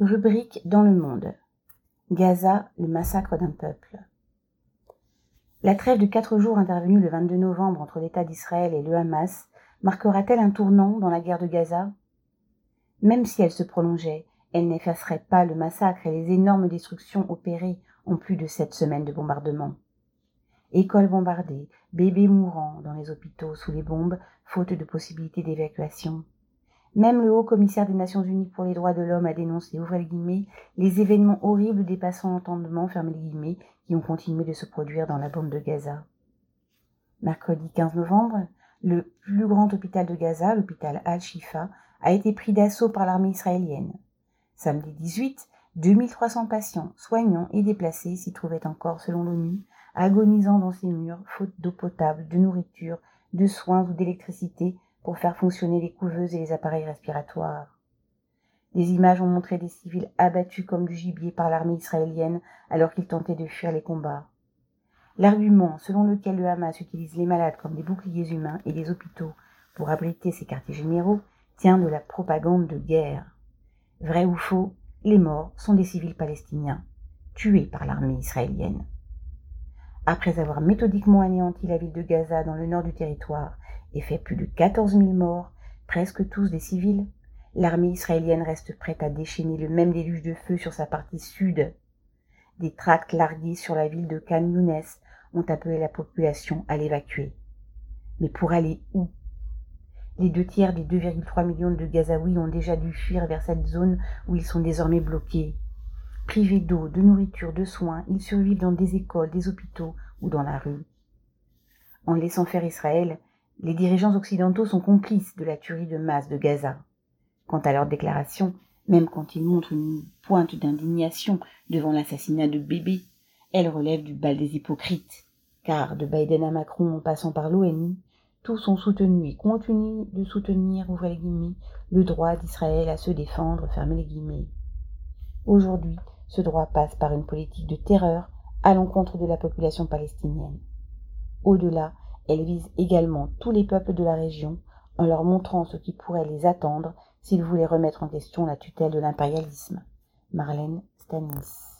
Rubrique dans le monde. Gaza, le massacre d'un peuple. La trêve de quatre jours intervenue le 22 novembre entre l'État d'Israël et le Hamas marquera-t-elle un tournant dans la guerre de Gaza? Même si elle se prolongeait, elle n'effacerait pas le massacre et les énormes destructions opérées en plus de sept semaines de bombardement. Écoles bombardées, bébés mourants dans les hôpitaux sous les bombes, faute de possibilité d'évacuation, même le haut commissaire des Nations Unies pour les droits de l'homme a dénoncé, ouvrez les guillemets, les événements horribles dépassant l'entendement, fermez guillemets, qui ont continué de se produire dans la bande de Gaza. Mercredi 15 novembre, le plus grand hôpital de Gaza, l'hôpital Al-Shifa, a été pris d'assaut par l'armée israélienne. Samedi 18, 2300 patients, soignants et déplacés s'y trouvaient encore, selon l'ONU, agonisant dans ces murs, faute d'eau potable, de nourriture, de soins ou d'électricité, pour faire fonctionner les couveuses et les appareils respiratoires. Des images ont montré des civils abattus comme du gibier par l'armée israélienne alors qu'ils tentaient de fuir les combats. L'argument selon lequel le Hamas utilise les malades comme des boucliers humains et des hôpitaux pour abriter ses quartiers généraux tient de la propagande de guerre. Vrai ou faux, les morts sont des civils palestiniens, tués par l'armée israélienne. Après avoir méthodiquement anéanti la ville de Gaza dans le nord du territoire et fait plus de 14 000 morts, presque tous des civils, l'armée israélienne reste prête à déchaîner le même déluge de feu sur sa partie sud. Des tracts largués sur la ville de Khan Younes ont appelé la population à l'évacuer. Mais pour aller où? Les deux tiers des 2,3 millions de Gazaouis ont déjà dû fuir vers cette zone où ils sont désormais bloqués. Privés d'eau, de nourriture, de soins, ils survivent dans des écoles, des hôpitaux ou dans la rue. En laissant faire Israël, les dirigeants occidentaux sont complices de la tuerie de masse de Gaza. Quant à leurs déclarations, même quand ils montrent une pointe d'indignation devant l'assassinat de bébés, elles relèvent du bal des hypocrites, car de Biden à Macron en passant par l'ONU, tous ont soutenu et continuent de soutenir, ouvrez les guillemets, le droit d'Israël à se défendre, fermez les guillemets. Aujourd'hui, ce droit passe par une politique de terreur à l'encontre de la population palestinienne. Au-delà, elle vise également tous les peuples de la région en leur montrant ce qui pourrait les attendre s'ils voulaient remettre en question la tutelle de l'impérialisme. Marlène Stanis.